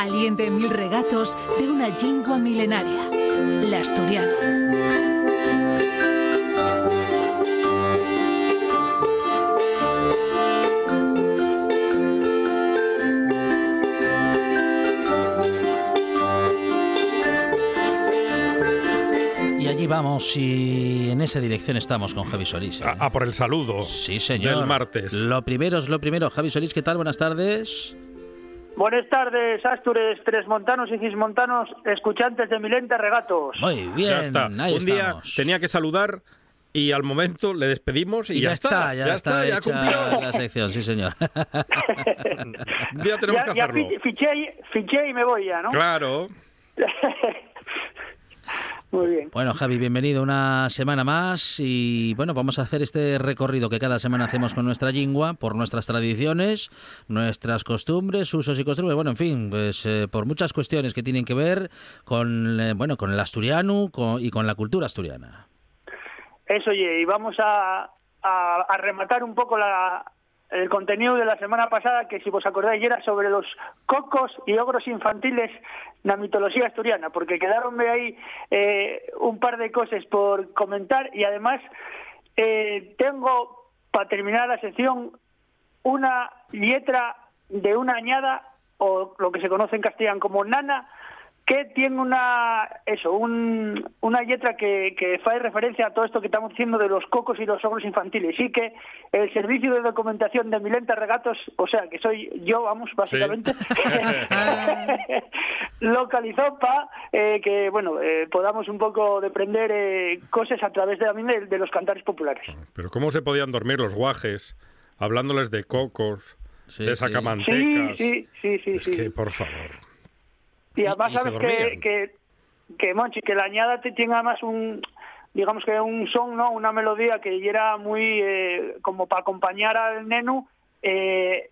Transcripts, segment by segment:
Aliente mil regatos de una lingua milenaria, la asturiana. Y allí vamos y en esa dirección estamos con Javi Solís. ¿eh? A, a por el saludo. Sí, señor. Del martes. Lo primero es lo primero. Javi Solís, ¿qué tal? Buenas tardes. Buenas tardes, Astures, tres montanos y cismontanos, escuchantes de Milenta Regatos. Muy bien, ya está. ahí Un día tenía que saludar y al momento le despedimos y, Y ya, está, ya, está, ya hecha cumplió. la sección, sí, señor. Un día tenemos ya que ya hacerlo. fi- fiché, fiché y me voy ya, ¿no? Claro. Muy bien. Bueno, Javi, bienvenido una semana más y bueno, vamos a hacer este recorrido que cada semana hacemos con nuestra lingua por nuestras tradiciones, nuestras costumbres, usos y costumbres, bueno, en fin, pues eh, por muchas cuestiones que tienen que ver con eh, bueno, con el asturiano con- y con la cultura asturiana. Eso, oye, y vamos a, a, a rematar un poco la, el contenido de la semana pasada, que si vos acordáis era sobre los cocos y ogros infantiles la mitología asturiana, porque quedaronme ahí eh, un par de cosas por comentar y además eh, tengo, para terminar la sección, una letra de una añada, o lo que se conoce en castellano como nana, que tiene una eso un, una letra que, que fae referencia a todo esto que estamos diciendo de los cocos y los ogros infantiles y que el servicio de documentación de Milenta Regatos, o sea, que soy yo, vamos, básicamente, localizó para que, bueno, eh, podamos un poco deprender eh, cosas a través de, también de, de los cantares populares. Pero ¿cómo se podían dormir los guajes hablándoles de cocos, Sí, de sí. sacamantecas? Sí, sí, sí, sí, Es sí. que, por favor. Y además y sabes que, que, que, Monchi, que la añada te tiene además un, digamos que un son, ¿no? Una melodía que era muy eh, como para acompañar al neno, eh,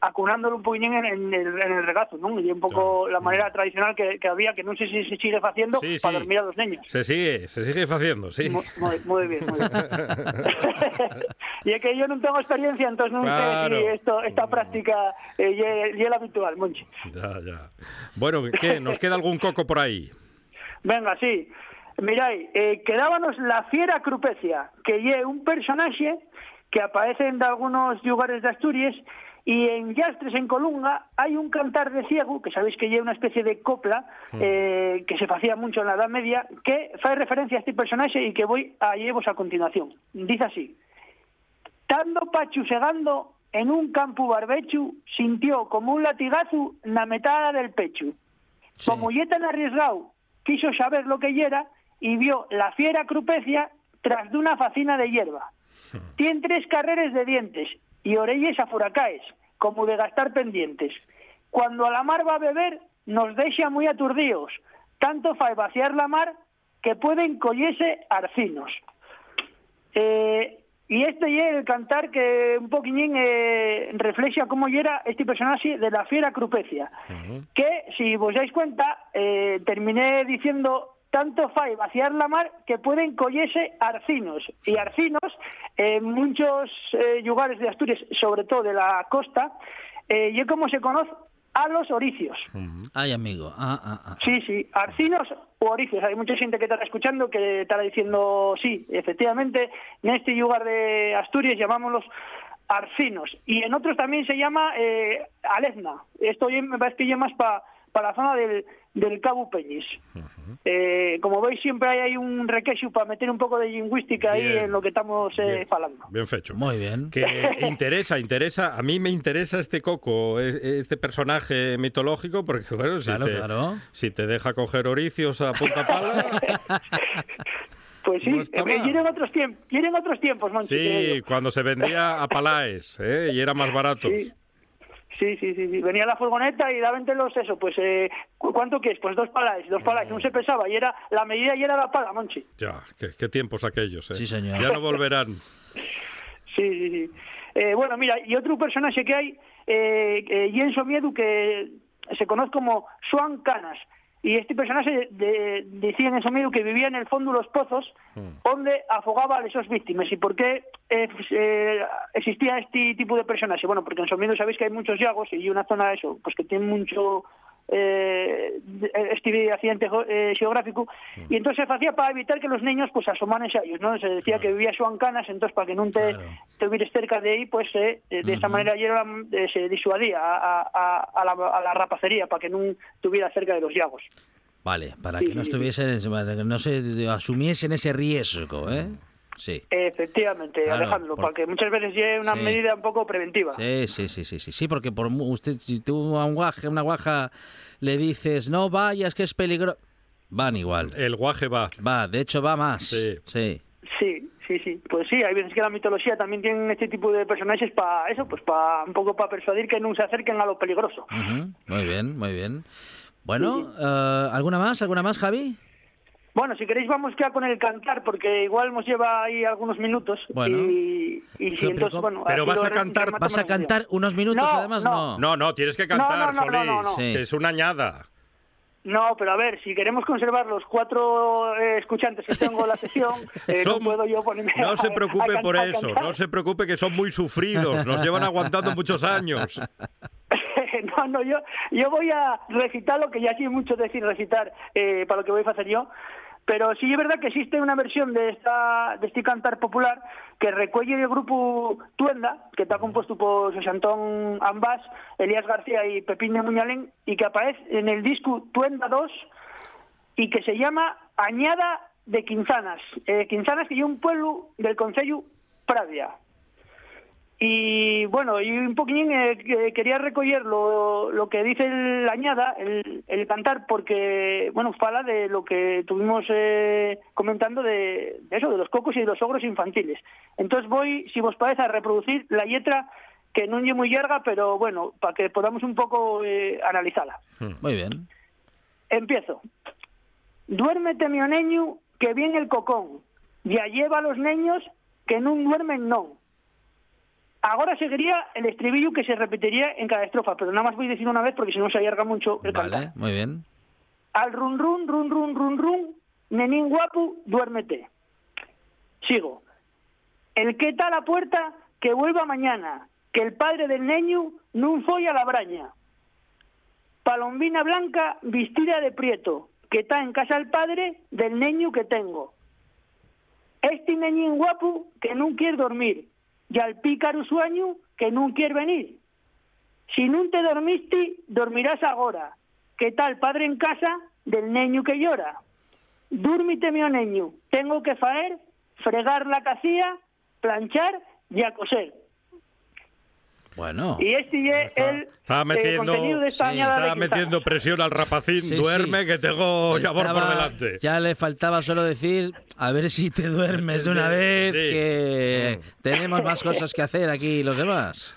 acunándolo un poquillín en, en el, en el regazo, ¿no? Y un poco la manera tradicional que, que había, que no sé si se sigue haciendo Sí, para sí. dormir a los niños. Se sigue, se sigue haciendo, sí. Muy, muy, muy bien, muy bien. y es que yo no tengo experiencia, entonces no Claro. sé si esto, esta práctica eh, y y es la habitual, Monchi. Ya, ya. Bueno, ¿qué? ¿Nos queda algún coco por ahí? Venga, sí. Mirai, eh, quedábamos la fiera Crupecia, que es un personaje que aparece en algunos lugares de Asturias y en Yastres, en Colunga, hay un cantar de ciego, que sabéis que es una especie de copla eh, que se hacía mucho en la Edad Media, que hace referencia a este personaje y que voy a llevos a continuación. Dice así. Tando Pachu segando en un campo barbechu, sintió como un latigazo na metada del pecho. Sí. Como ya tan arriesgado, quiso saber lo que era y vio la fiera crupecia tras de una facina de hierba. Tiene tres carreras de dientes y orelles afuracaes, como de gastar pendientes. Cuando a la mar va a beber, nos deja muy aturdidos. Tanto fa vaciar la mar que pueden collese arcinos. Eh, y este es el cantar que un poquillín eh, refleja cómo era este personaje de la fiera crupecia. Que, si vos dais cuenta, eh, terminé diciendo tanto fai vaciar la mar que pueden collese arcinos. Y arcinos, en muchos eh, lugares de Asturias, sobre todo de la costa, eh, y como se conoce a los oricios. Ay, amigo. Ah, ah, ah. Sí, sí, arcinos o oricios. Hay mucha gente que está escuchando que estará diciendo, sí, efectivamente, en este lugar de Asturias llamámoslos arcinos. Y en otros también se llama eh, alezna. Esto ya me parece que ya más para la zona del, del Cabo Peñis. Eh, como veis, siempre hay, ahí un requeixo para meter un poco de lingüística ahí Bien, en lo que estamos eh, Bien, falando. bien fecho. Muy bien. Que interesa, interesa. A mí me interesa este coco, es- este personaje mitológico, porque bueno, si, Claro, te, claro. si te deja coger oricios a punta pala, Pues sí, No eh, eran otros tiempos, eran otros tiempos, Monchi, sí, cuando se vendía a Palaes, ¿eh? y era más barato. Sí. Sí, sí, sí, sí. Venía la furgoneta y daban los eso, pues, eh, ¿cu- ¿cuánto que es? Pues dos palas, dos palas, no se pesaba, y era, la medida y era la pala, Monchi. Ya, qué, qué tiempos aquellos, ¿eh? Sí, señor. Ya no volverán. Sí, sí, sí. Eh, bueno, mira, y otro personaje que hay, eh, eh, Jenso Miedu, que se conoce como Swan Canas. Y este personaje de, decía en Miedu que vivía en el fondo de los pozos, donde afogaba a esas víctimas. ¿Y por qué eh, eh, existía este tipo de personaje? Bueno, porque en Somiedu sabéis que hay muchos llagos y una zona eso, pues que tiene mucho eh, este accidente geo- eh, geográfico y entonces se hacía para evitar que los niños pues asomaran a ellos, ¿no? Se decía que vivía Joan Canas, entonces para que no te, Claro. te hubieras cerca de ahí, pues eh, de, de esta manera era, eh, se disuadía a, a- a la, a la rapacería para que no estuviera cerca de los llagos. Vale, para Sí, que no estuviesen, para que no se asumiesen ese riesgo, ¿eh? Sí. Efectivamente, Claro, Alejandro, por- porque muchas veces es una Sí. medida un poco preventiva. Sí, sí, sí, sí, sí, sí, porque por usted, si tú a un guaje, una guaja le dices, no vayas, que es peligroso, van igual. El guaje va. Va, de hecho va más. Sí. sí. Sí, sí, sí. Pues sí, hay veces que la mitología también tiene este tipo de personajes para eso, pues para un poco para persuadir que no se acerquen a lo peligroso. Ujú, Muy bien, muy bien. Bueno, eh, ¿alguna más? ¿Alguna más, Javi? Bueno, si queréis vamos ya con el cantar, porque igual nos lleva ahí algunos minutos. Bueno. Y, y si Pero- entonces, bueno... pero vas a cantar- ¿Vas a cantar unos minutos No, además? no. No, no, tienes que cantar, no, no, no, Solís. no, no. Sí. es una añada. No, pero a ver, si queremos conservar los cuatro eh, escuchantes que tengo en la sesión, eh, Son- no puedo yo ponerme no a- se a preocupe por a eso, cantar. no se preocupe que son muy sufridos, nos llevan aguantando muchos años. no, no, yo, yo voy a recitar lo que ya sí mucho decir recitar eh, para lo que voy a hacer yo. Pero sí es verdad que existe una versión de este cantar popular que recuelle el grupo Tuenda, que está compuesto por José Antón Ambás, Elías García y Pepín de Muñalén, y que aparece en el disco Tuenda 2 y que se llama Añada de Quinzanas. Eh, Quinzanas que es un pueblo del Concello Pravia. Y bueno, y un poquín eh, que- quería recoger lo, lo que dice el añada, el, el cantar, porque, bueno, fala de lo que tuvimos eh, comentando de, de eso, de los cocos y de los ogros infantiles. Entonces voy, si vos parece, a reproducir la letra que no es muy larga, pero bueno, para que podamos un poco eh, analizarla. Muy bien. Empiezo. Duérmete, mi neño, que viene el cocón. Ya lleva a los niños que no duermen no. Ahora seguiría el estribillo que se repetiría en cada estrofa, pero nada más voy a decir una vez porque si no se alarga mucho el Vale, cantar. muy bien. Al run run, run run, run run, nenín guapo, duérmete. Sigo. El que está a la puerta, que vuelva mañana, que el padre del niño no folla la braña. Palombina blanca, vestida de prieto, que está en casa el padre del niño que tengo. Este neñín guapo que no quiere dormir, y al pícaro sueño que no quiere venir. Si no te dormiste, dormirás ahora. ¿Qué tal padre en casa del niño que llora? Dúrmite, mi niño, tengo que faer, fregar la cacía, planchar y a coser. Bueno. Y este es el Estaba eh, metiendo, contenido de esta sí, añada de estaba Quintanas. metiendo presión al rapacín. Sí, Duerme sí. que tengo ya por Estaba- delante. Ya le faltaba solo decir, a ver si te duermes de una vez, sí. que tenemos más cosas que hacer aquí los demás.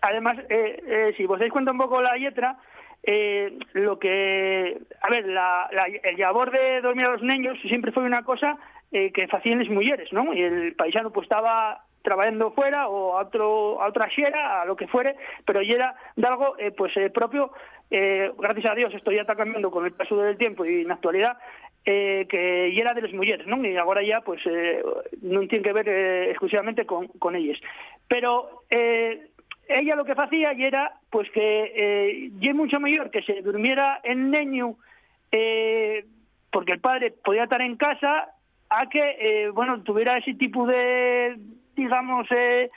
Además, eh, eh, si vos dais cuenta un poco la letra, eh, lo que... A ver, la, la- el labor de dormir a los niños siempre fue una cosa eh, que hacían las mujeres, ¿no? Y el paisano pues estaba trabajando fuera o a, otro, a otra xera, a lo que fuere, pero y era de algo eh, pues eh, propio, eh, gracias a Dios esto ya está cambiando con el paso del tiempo y en la actualidad, eh, que y era de las mujeres, ¿no? Y ahora ya pues non tiene que ver exclusivamente con, con ellas. Pero ella lo que hacía era pues que eh, y es mucho mayor que se durmiera el niño porque el padre podía estar en casa a que bueno tuviera ese tipo de digamos eh,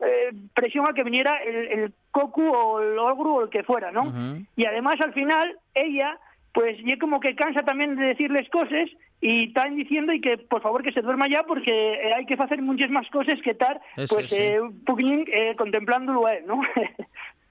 eh, presión a que viniera el, el cocu o el ogro o el que fuera no y además al final ella pues ya como que cansa también de decirles cosas y están diciendo y que por favor que se duerma ya porque eh, hay que hacer muchas más cosas que estar Eso pues sí. eh, un poquín eh, contemplándolo a él, ¿no?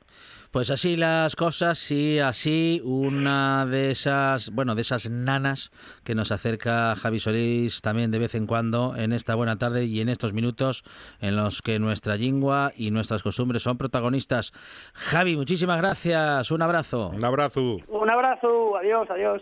Pues así las cosas y así una de esas, bueno, de esas nanas que nos acerca Javi Solís también de vez en cuando en esta buena tarde y en estos minutos en los que nuestra lengua y nuestras costumbres son protagonistas. Javi, muchísimas gracias, un abrazo. Un abrazo. Un abrazo, adiós, adiós.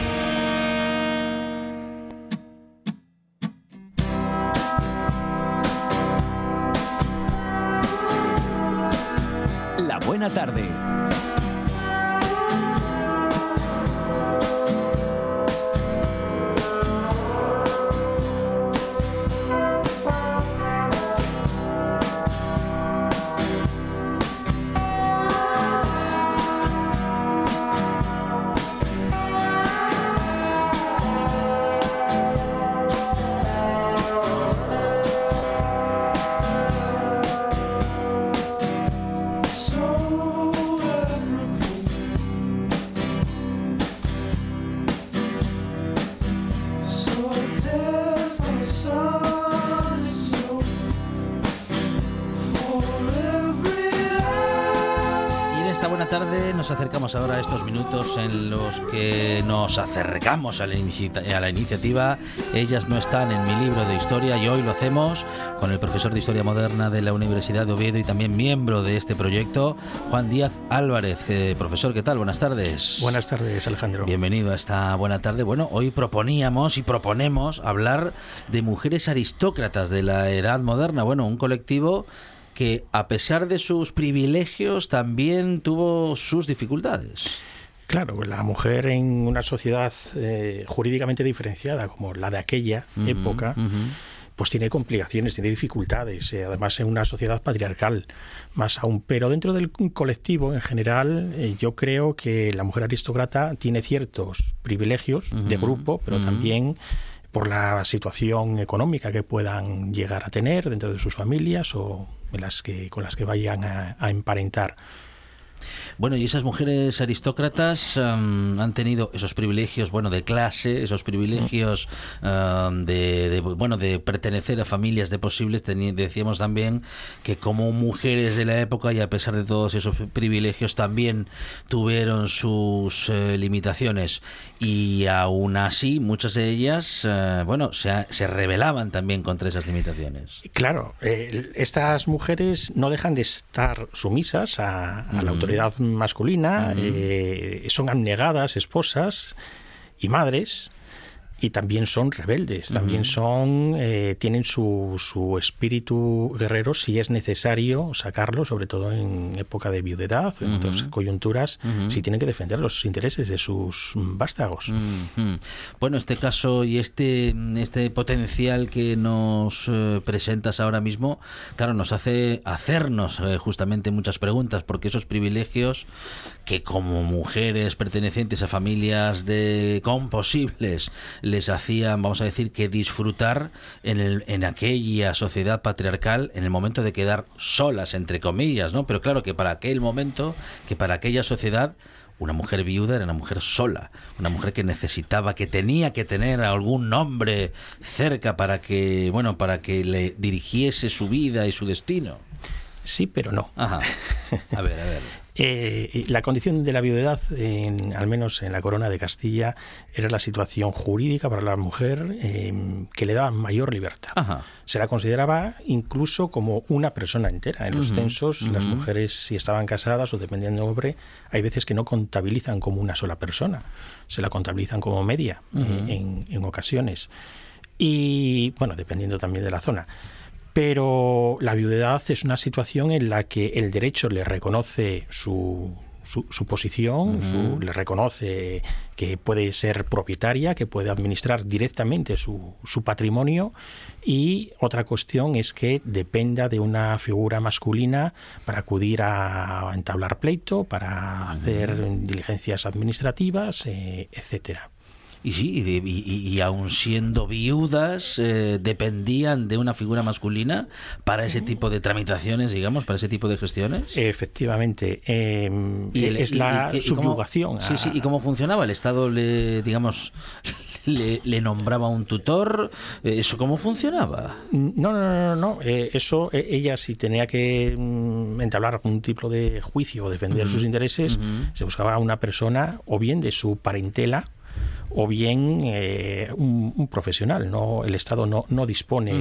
Tarde. Nos acercamos ahora a estos minutos en los que nos acercamos a la, a la iniciativa. Ellas no están en mi libro de historia y hoy lo hacemos con el profesor de Historia Moderna de la Universidad de Oviedo y también miembro de este proyecto, Juan Díaz Álvarez. Eh, profesor, ¿qué tal? Buenas tardes. Buenas tardes, Alejandro. Bienvenido a esta buena tarde. Bueno, hoy proponíamos y proponemos hablar de mujeres aristócratas de la edad moderna. Bueno, un colectivo que a pesar de sus privilegios también tuvo sus dificultades. Claro, pues la mujer en una sociedad eh, jurídicamente diferenciada como la de aquella época, pues tiene complicaciones, tiene dificultades, eh, además en una sociedad patriarcal más aún. Pero dentro del colectivo en general, eh, yo creo que la mujer aristócrata tiene ciertos privilegios de grupo, pero también por la situación económica que puedan llegar a tener dentro de sus familias o las que, con las que vayan a, a emparentar. Bueno, y esas mujeres aristócratas am, han tenido esos privilegios, bueno, de clase, esos privilegios am, de, de, bueno, de pertenecer a familias de posibles. Decíamos también que como mujeres de la época y a pesar de todos esos privilegios también tuvieron sus eh, limitaciones y aún así muchas de ellas, eh, bueno, se, se rebelaban también contra esas limitaciones. Claro, eh, estas mujeres no dejan de estar sumisas a, a la autoridad masculina, eh, son abnegadas, esposas y madres. Y también son rebeldes, también son eh, tienen su, su espíritu guerrero si es necesario sacarlo, sobre todo en época de viudedad, en otras coyunturas, si tienen que defender los intereses de sus vástagos. Bueno, este caso y este, este potencial que nos eh, presentas ahora mismo, claro, nos hace hacernos eh, justamente muchas preguntas, porque esos privilegios que como mujeres pertenecientes a familias de composibles les hacían, vamos a decir, que disfrutar en, el, en aquella sociedad patriarcal en el momento de quedar solas, entre comillas, ¿no? Pero claro que para aquel momento, que para aquella sociedad, una mujer viuda era una mujer sola, una mujer que necesitaba, que tenía que tener a algún hombre cerca para que, bueno, para que le dirigiese su vida y su destino. Sí, pero no. Ajá. A ver, a ver. Eh, la condición de la viudedad, en, al menos en la corona de Castilla, era la situación jurídica para la mujer eh, que le daba mayor libertad. Ajá. Se la consideraba incluso como una persona entera. En los censos, las mujeres, si estaban casadas o dependiendo del hombre, hay veces que no contabilizan como una sola persona. Se la contabilizan como media eh, en, en ocasiones. Y, bueno, dependiendo también de la zona. Pero la viudedad es una situación en la que el derecho le reconoce su su, posición, le reconoce que puede ser propietaria, que puede administrar directamente su, su, patrimonio. Y otra cuestión es que dependa de una figura masculina para acudir a entablar pleito, para hacer diligencias administrativas, eh, etcétera. Y sí, y, y, aun siendo viudas, eh, dependían de una figura masculina para ese tipo de tramitaciones, digamos, para ese tipo de gestiones. Efectivamente, em, es la subyugación. Sí, sí, ¿y cómo funcionaba? ¿El Estado, le, digamos, le, nombraba un tutor? ¿Eso cómo funcionaba? No, no, no, no. Eh, eso, eh, ella si tenía que mm, entablar algún tipo de juicio o defender sus intereses, se buscaba a una persona o bien de su parentela, o bien eh, un, profesional. No, el Estado no, no dispone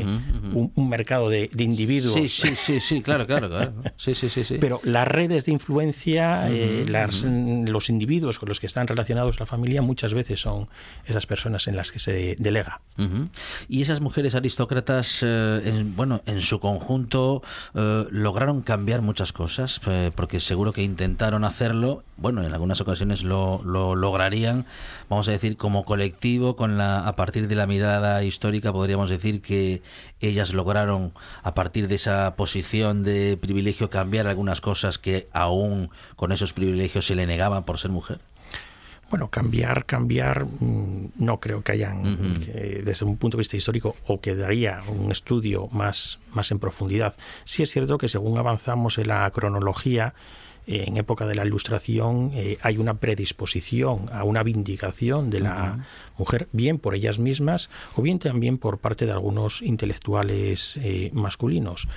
Un, mercado de, individuos. Sí, sí, sí, sí, claro, claro, claro. Sí, sí, sí, Pero las redes de influencia, eh, las, los individuos con los que están relacionados la familia, muchas veces son esas personas en las que se delega. Y esas mujeres aristócratas, eh, en, bueno, en su conjunto lograron cambiar muchas cosas, porque seguro que intentaron hacerlo. Bueno, en algunas ocasiones lo, lo lograrían. Vamos a decir como colectivo, con la, a partir de la mirada histórica, podríamos decir que ellas lograron, a partir de esa posición de privilegio, cambiar algunas cosas que aún con esos privilegios se le negaban por ser mujer? Bueno, cambiar, cambiar, mm, no creo que hayan, desde un punto de vista histórico, o que daría un estudio más, más en profundidad. Sí es cierto que según avanzamos en la cronología, en época de la Ilustración eh, hay una predisposición a una vindicación de la mujer, bien por ellas mismas o bien también por parte de algunos intelectuales eh, masculinos.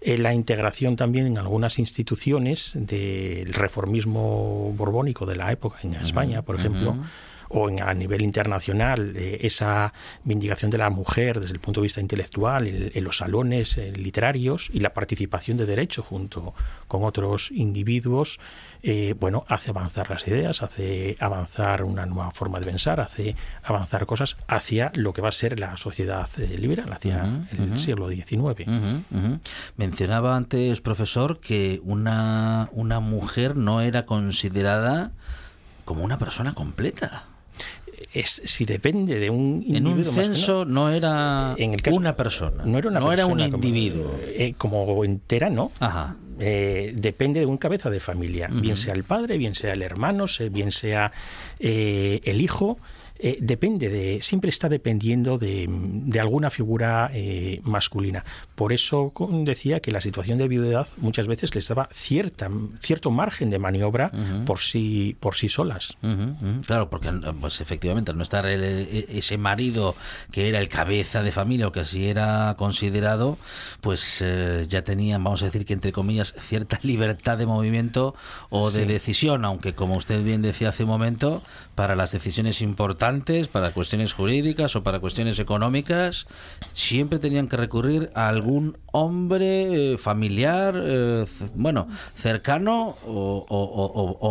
Eh, la integración también en algunas instituciones del reformismo borbónico de la época en España, por ejemplo, o en, a nivel internacional eh, esa vindicación de la mujer desde el punto de vista intelectual en, los salones eh, literarios y la participación de derecho junto con otros individuos, eh, bueno, hace avanzar las ideas, hace avanzar una nueva forma de pensar, hace avanzar cosas hacia lo que va a ser la sociedad liberal, hacia el siglo XIX. Mencionaba antes, profesor, que una, una mujer no era considerada como una persona completa es si depende de un individuo. En un censo no, era en el una persona. No era, una era un individuo. Como, eh, como entera, no. Ajá. Eh, depende de un cabeza de familia, bien sea el padre, bien sea el hermano, bien sea eh, el hijo. Eh, depende de, siempre está dependiendo de, alguna figura eh, masculina. Por eso decía que la situación de viudedad muchas veces les daba cierta, cierto margen de maniobra por sí, por sí solas. Claro, porque pues efectivamente al no estar e, ese marido que era el cabeza de familia o que así era considerado, pues eh, ya tenían, vamos a decir que entre comillas, cierta libertad de movimiento o de decisión, aunque como usted bien decía hace un momento, para las decisiones importantes, para cuestiones jurídicas o para cuestiones económicas, siempre tenían que recurrir a algún hombre eh, familiar, eh, bueno, cercano o,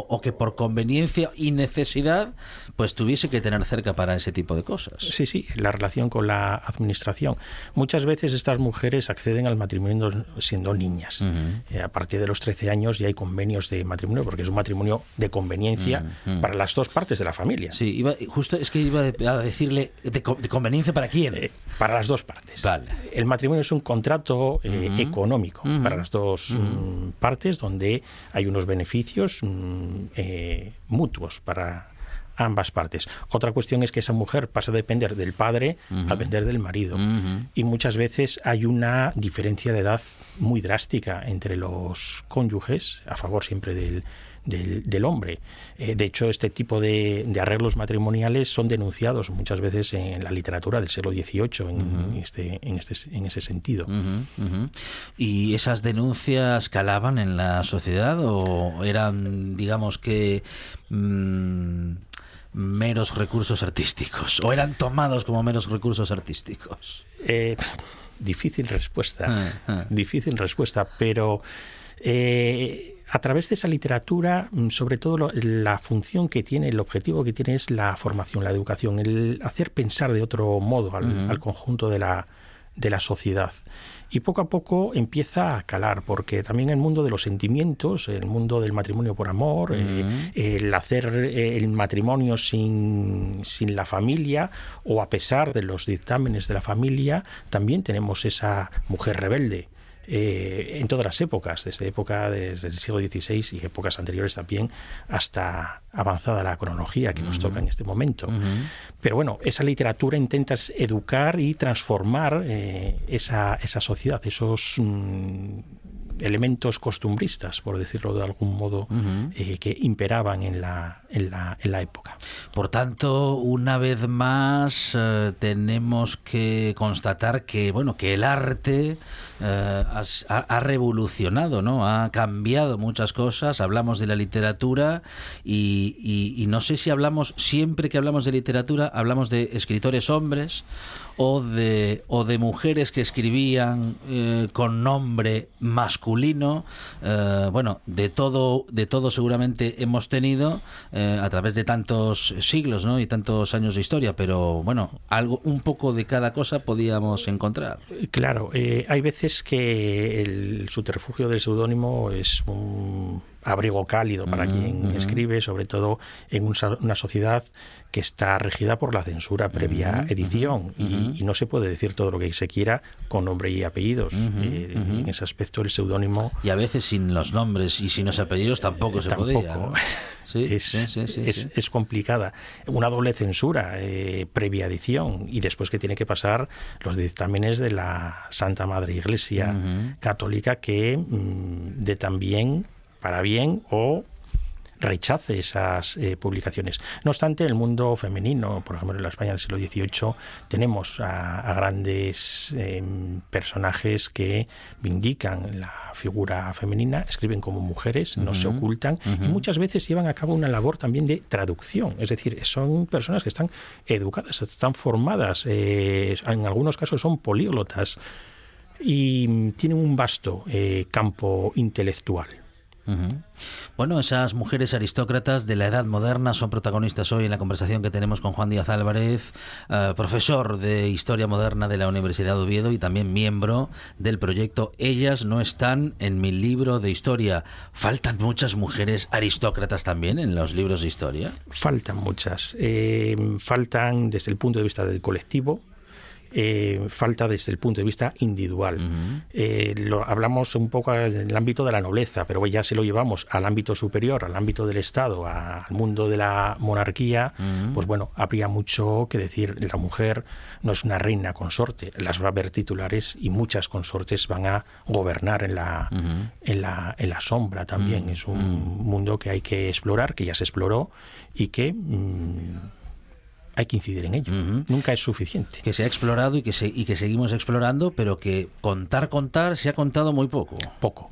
o, que por conveniencia y necesidad pues tuviese que tener cerca para ese tipo de cosas. Sí, sí, la relación con la administración. Muchas veces estas mujeres acceden al matrimonio siendo niñas. Eh, a partir de los 13 años ya hay convenios de matrimonio, porque es un matrimonio de conveniencia para las dos partes de la familia. Sí, iba, justo es que iba a decirle, ¿de, conveniencia para quién? Eh, para las dos partes. El matrimonio es un contrato eh, económico para las dos mm, partes donde hay unos beneficios mm, mutuos para ambas partes. Otra cuestión es que esa mujer pasa a depender del padre a depender del marido. Y muchas veces hay una diferencia de edad muy drástica entre los cónyuges, a favor siempre del, del, hombre. Eh, de hecho, este tipo de, arreglos matrimoniales son denunciados muchas veces en la literatura del siglo XVIII en, este, en, este, en ese sentido. ¿Y esas denuncias calaban en la sociedad o eran, digamos que... Mm, meros recursos artísticos o eran tomados como meros recursos artísticos? Eh, difícil respuesta, ah, ah. difícil respuesta, pero eh, a través de esa literatura, mm, sobre todo la función que tiene, el objetivo que tiene es la formación, la educación, el hacer pensar de otro modo al, conjunto de la, de la sociedad. Y poco a poco empieza a calar, porque también el mundo de los sentimientos, el mundo del matrimonio por amor, eh, el hacer eh, el matrimonio sin, sin la familia o a pesar de los dictámenes de la familia, también tenemos esa mujer rebelde eh, en todas las épocas, desde época desde el siglo XVI y épocas anteriores también, hasta avanzada la cronología que nos toca en este momento. Pero bueno, esa literatura intenta educar y transformar eh, esa, esa, sociedad, esos mm, elementos costumbristas, por decirlo de algún modo, eh, que imperaban en la, en, la, en la época. Por tanto, una vez más tenemos que constatar que, bueno, que el arte eh, ha, revolucionado, ¿no? Ha cambiado muchas cosas. Hablamos de la literatura y, no sé si hablamos, siempre que hablamos de literatura, hablamos de escritores hombres o de, o de mujeres que escribían eh, con nombre masculino. Eh, bueno, de todo, de todo seguramente hemos tenido a través de tantos siglos ¿no? y tantos años de historia, pero bueno, algo, un poco de cada cosa podíamos encontrar. Claro, hay veces que el subterfugio del seudónimo es un abrigo cálido para quien escribe, sobre todo en una sociedad que está regida por la censura previa edición. Y, no se puede decir todo lo que se quiera con nombre y apellidos. Eh, en ese aspecto el seudónimo... Y a veces sin los nombres y sin los apellidos tampoco se podía. es, complicada. Una doble censura eh, previa edición y después que tiene que pasar los dictámenes de la Santa Madre Iglesia Católica que mm, de también para bien o rechace esas eh, publicaciones. No obstante, el mundo femenino, por ejemplo, en la España del siglo XVIII, tenemos a, grandes em, personajes que vindican la figura femenina, escriben como mujeres, no se ocultan y muchas veces llevan a cabo una labor también de traducción. Es decir, son personas que están educadas, están formadas, eh, en algunos casos son políglotas y tienen un vasto eh, campo intelectual. Bueno, esas mujeres aristócratas de la edad moderna son protagonistas hoy en la conversación que tenemos con Juan Díaz Álvarez, eh, profesor de Historia Moderna de la Universidad de Oviedo y también miembro del proyecto Ellas no están en mi libro de historia. ¿Faltan muchas mujeres aristócratas también en los libros de historia? Faltan muchas. Eh, faltan desde el punto de vista del colectivo, eh, falta desde el punto de vista individual. Eh, lo hablamos un poco en el ámbito de la nobleza, pero ya se lo llevamos al ámbito superior, al ámbito del Estado, al mundo de la monarquía, pues bueno, habría mucho que decir. La mujer no es una reina consorte, las va a ver titulares y muchas consortes van a gobernar en la, en la, en la sombra también. Es un mundo que hay que explorar, que ya se exploró y que... Mm, hay que incidir en ello. Nunca es suficiente. Que se ha explorado y que, se, y que seguimos explorando, pero que contar, contar, se ha contado muy poco. Poco,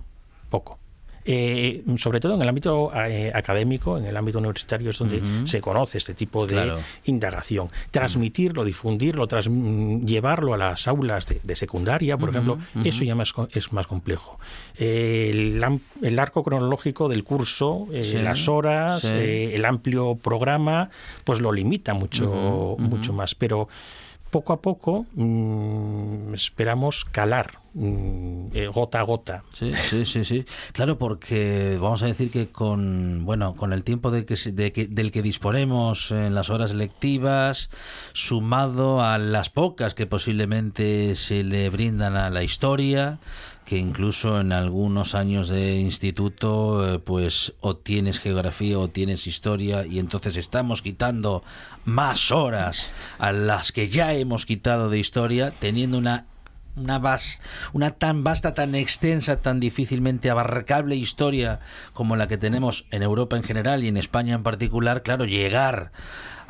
poco. Eh, sobre todo en el ámbito eh, académico, en el ámbito universitario es donde se conoce este tipo de indagación. Transmitirlo, difundirlo, mm, llevarlo a las aulas de, secundaria, por ejemplo, eso ya más, es más complejo. el, arco cronológico del curso, eh, las horas, el amplio programa, pues lo limita mucho, mucho más. Pero poco a poco mm, esperamos calar mm, eh, gota a gota. Sí, sí, sí, sí. Claro, porque vamos a decir que con bueno con el tiempo de que, del que disponemos en las horas lectivas, sumado a las pocas que posiblemente se le brindan a la historia, que incluso en algunos años de instituto eh, pues o tienes geografía o tienes historia y entonces estamos quitando más horas a las que ya hemos quitado de historia teniendo una una, una tan vasta, tan extensa, tan difícilmente abarcable historia como la que tenemos en Europa en general y en España en particular, claro, llegar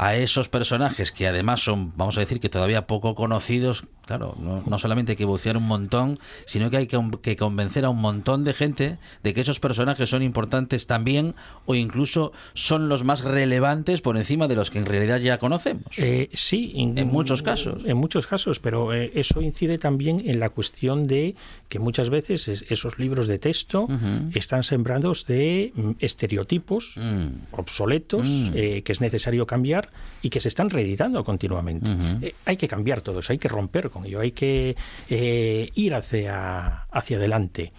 a esos personajes que además son, vamos a decir que todavía poco conocidos, claro, no, solamente hay que bucear un montón, sino que hay que, convencer a un montón de gente de que esos personajes son importantes también o incluso son los más relevantes por encima de los que en realidad ya conocemos. Eh, sí, en muchos casos. En muchos casos, pero eh, eso incide también en la cuestión de que muchas veces esos libros de texto están sembrados de mm, estereotipos mm. obsoletos mm. Eh, que es necesario cambiar y que se están reeditando continuamente. Eh, hay que cambiar todo eso, hay que romper con ello, hay que eh, ir hacia, hacia adelante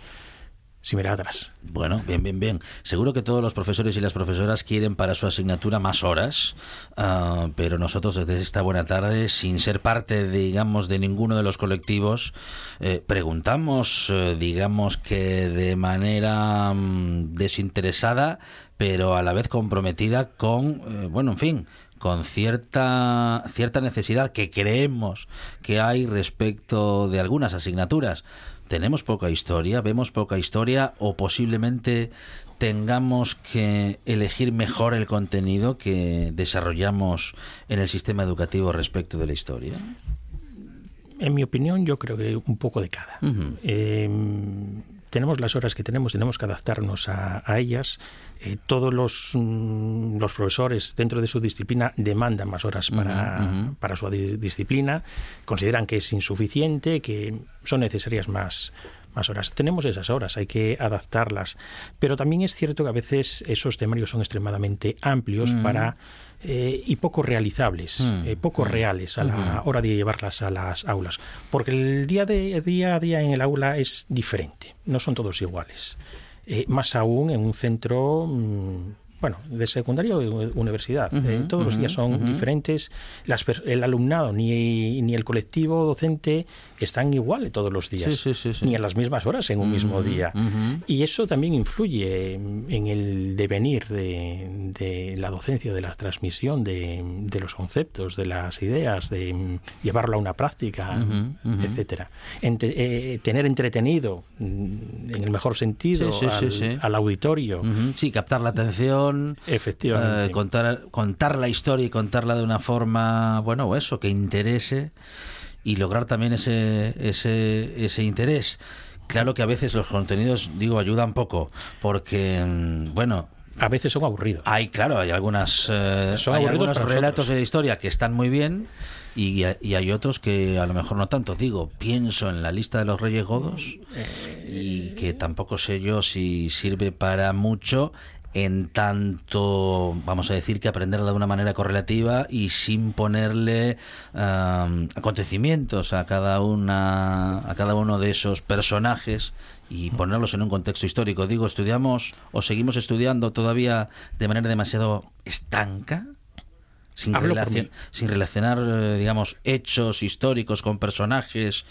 si me atrás. Bueno, bien, bien, bien. Seguro que todos los profesores y las profesoras quieren para su asignatura más horas, ah, pero nosotros desde esta buena tarde, sin ser parte, digamos, de ninguno de los colectivos, eh, preguntamos, eh, digamos que de manera mm, desinteresada, pero a la vez comprometida con, eh, bueno, en fin, con cierta, cierta necesidad que creemos que hay respecto de algunas asignaturas. Tenemos poca historia, vemos poca historia o posiblemente tengamos que elegir mejor el contenido que desarrollamos en el sistema educativo respecto de la historia? En mi opinión, yo creo que un poco de cada tenemos las horas que tenemos, tenemos que adaptarnos a, ellas. Eh, todos los, mm, los, profesores dentro de su disciplina demandan más horas para, para su disciplina, consideran que es insuficiente, que son necesarias más, más horas. Tenemos esas horas, hay que adaptarlas. Pero también es cierto que a veces esos temarios son extremadamente amplios mm. para eh, y poco realizables, mm. eh, poco mm. reales a la hora de llevarlas a las aulas. Porque el día, de, día a día en el aula es diferente, no son todos iguales. Eh, más aún en un centro bueno, de secundaria o de universidad. Eh, todos los días son diferentes. el alumnado ni, ni, el colectivo docente están iguales todos los días, ni a las mismas horas en un mismo día. Y eso también influye en el devenir de, la docencia, de la transmisión de, los conceptos, de las ideas, de llevarlo a una práctica, etcétera. Eh, tener entretenido, mm, en el mejor sentido, al, al, auditorio. Sí, captar la atención Efectivamente. Eh, contar, contar la historia y contarla de una forma, bueno, eso, que interese y lograr también ese, ese, ese interés. Claro que a veces los contenidos, digo, ayudan poco, porque, mm, bueno, a veces son aburridos. Hay, claro, hay algunas eh, son hay algunos relatos de historia que están muy bien y, y, hay otros que a lo mejor no tanto. Digo, pienso en la lista de los Reyes Godos y que tampoco sé yo si sirve para mucho en tanto, vamos a decir, que aprenderla de una manera correlativa y sin ponerle acontecimientos a cada una, a cada uno de esos personajes y ponerlos en un contexto histórico. Digo, estudiamos o seguimos estudiando todavía de manera demasiado estanca. Sin, sin relacionar, eh, digamos, hechos históricos con personajes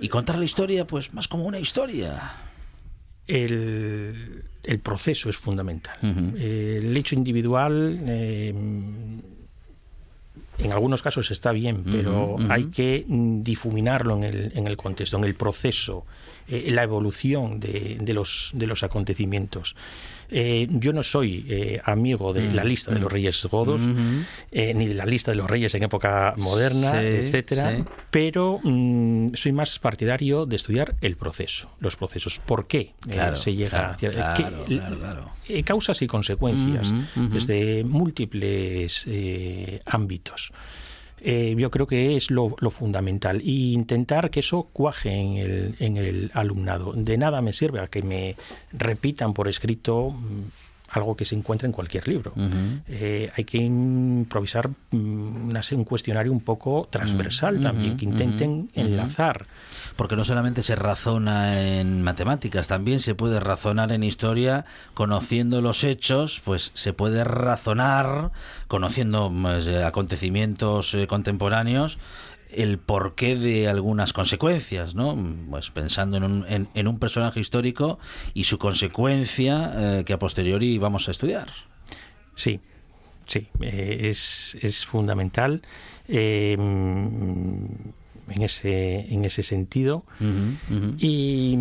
y contar la historia, pues más como una historia. El, el proceso es fundamental. el hecho individual, eh, en algunos casos está bien, pero hay que difuminarlo en el, en el contexto, en el proceso, eh, la evolución de, de, los, de los acontecimientos. Eh, yo no soy eh, amigo de la mm, lista de los mm. reyes godos, eh, ni de la lista de los reyes en época moderna, etcétera, pero mm, soy más partidario de estudiar el proceso, los procesos. ¿Por qué se llega hacia causas y consecuencias desde múltiples ámbitos. Eh, yo creo que es lo, fundamental. Y intentar que eso cuaje en el, en el alumnado. De nada me sirve a que me repitan por escrito mm, algo que se encuentra en cualquier libro. Eh, hay que improvisar mm, un cuestionario un poco transversal también, que intenten enlazar porque no solamente se razona en matemáticas, también se puede razonar en historia conociendo los hechos, pues se puede razonar conociendo pues, acontecimientos eh, contemporáneos el porqué de algunas consecuencias, ¿no? Pues pensando en un, en, un personaje histórico y su consecuencia eh, que a posteriori vamos a estudiar. Sí, sí, eh, es, es fundamental en ese, en ese sentido. Y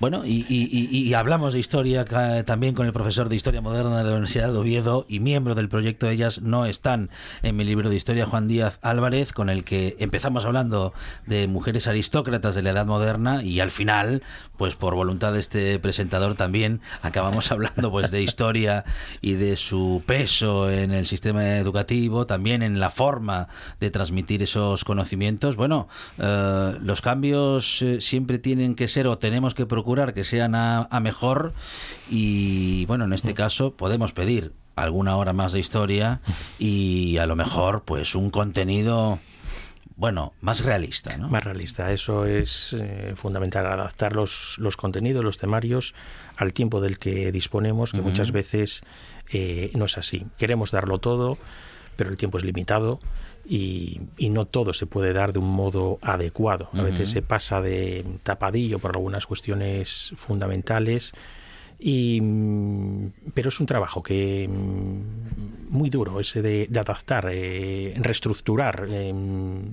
bueno, y, hablamos de historia también con el profesor de Historia Moderna de la Universidad de Oviedo y miembro del proyecto Ellas no están en mi libro de historia, Juan Díaz Álvarez, con el que empezamos hablando de mujeres aristócratas de la Edad Moderna y al final, pues por voluntad de este presentador también acabamos hablando pues de historia y de su peso en el sistema educativo, también en la forma de transmitir esos conocimientos. Bueno, eh, los cambios eh, siempre tienen que ser o tenemos que procurar que sean a, mejor y bueno, en este caso podemos pedir alguna hora más de historia y a lo mejor pues un contenido bueno, más realista, ¿no? Más realista, eso es eh, fundamental, adaptar los, los contenidos, los temarios al tiempo del que disponemos, que muchas veces eh, no es así. Queremos darlo todo, pero el tiempo es limitado y, no todo se puede dar de un modo adecuado. A veces se pasa de tapadillo por algunas cuestiones fundamentales y, mm, pero es un trabajo que mm, muy duro, ese de, adaptar, eh, reestructurar. Eh,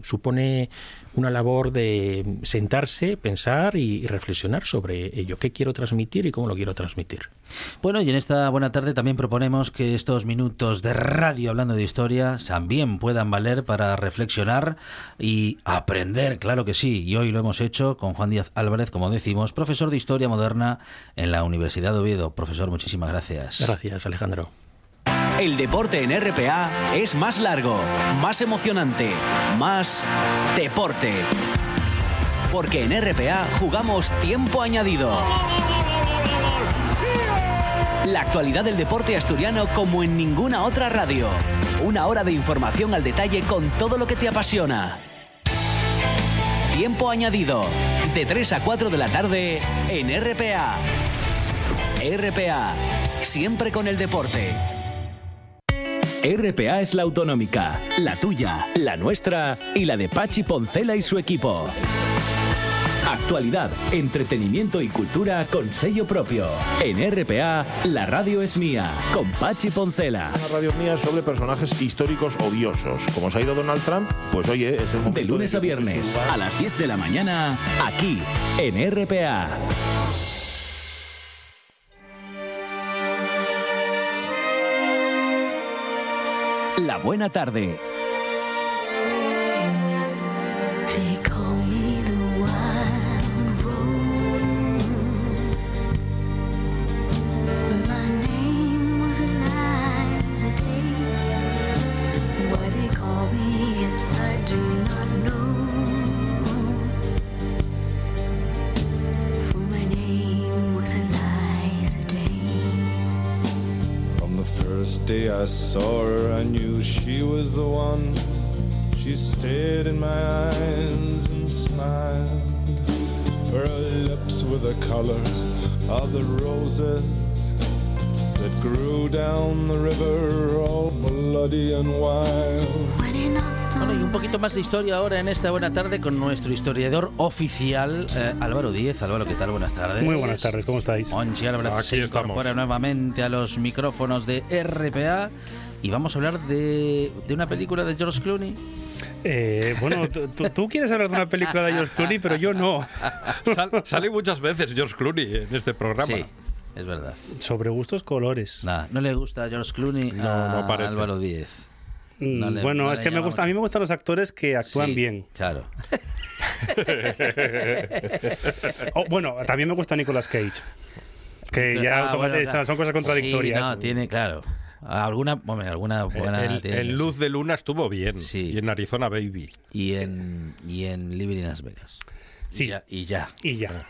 supone una labor de sentarse, pensar y, reflexionar sobre ello. ¿Qué quiero transmitir y cómo lo quiero transmitir? Bueno, y en esta buena tarde también proponemos que estos minutos de radio hablando de historia también puedan valer para reflexionar y aprender, claro que sí. Y hoy lo hemos hecho con Juan Díaz Álvarez, como decimos, profesor de Historia Moderna en la Universidad de Oviedo. Profesor, muchísimas gracias. Gracias, Alejandro. El deporte en RPA es más largo, más emocionante, más deporte. Porque en RPA jugamos tiempo añadido. La actualidad del deporte asturiano como en ninguna otra radio. Una hora de información al detalle con todo lo que te apasiona. Tiempo añadido, de 3 a 4 de la tarde en RPA. RPA, siempre con el deporte. RPA es la autonómica, la tuya, la nuestra y la de Pachi Poncela y su equipo. Actualidad, entretenimiento y cultura con sello propio. En RPA, la radio es mía, con Pachi Poncela. Una radio mía sobre personajes históricos odiosos. Como se ha ido Donald Trump, pues oye, es el momento. De lunes a viernes, a las 10 de la mañana, aquí, en RPA. La buena tarde. Day I saw her, I knew she was the one. She stared in my eyes and smiled. Her lips were the color of the roses that grew down the river, all bloody and wild. Y un poquito más de historia ahora en esta buena tarde con nuestro historiador oficial, eh, Álvaro Díez. Álvaro, ¿qué tal? Buenas tardes. Muy buenas tardes, ¿cómo estáis? Monchi Álvarez Aquí se estamos. incorpora nuevamente a los micrófonos de RPA y vamos a hablar de, de una película de George Clooney. Eh, bueno, tú, quieres hablar de una película de George Clooney, pero yo no. Sal- sale muchas veces George Clooney en este programa. Sí, es verdad. Sobre gustos colores. Nada, no le gusta a George Clooney No, a no. Álvaro Díez. Mm, No le- bueno, no es que me llama gusta, a mí me gustan los actores que actúan Sí, bien. Claro. Oh, bueno, también me gusta Nicolas Cage. Que ya Ah, bueno, claro. son cosas contradictorias. Sí, no, tiene, claro. Alguna, hombre, alguna buena En, tiene, en Luz de Luna estuvo bien. Sí. Y en Arizona Baby. y en y en Living in Las Vegas. Sí. Y ya. Y ya. Y ya.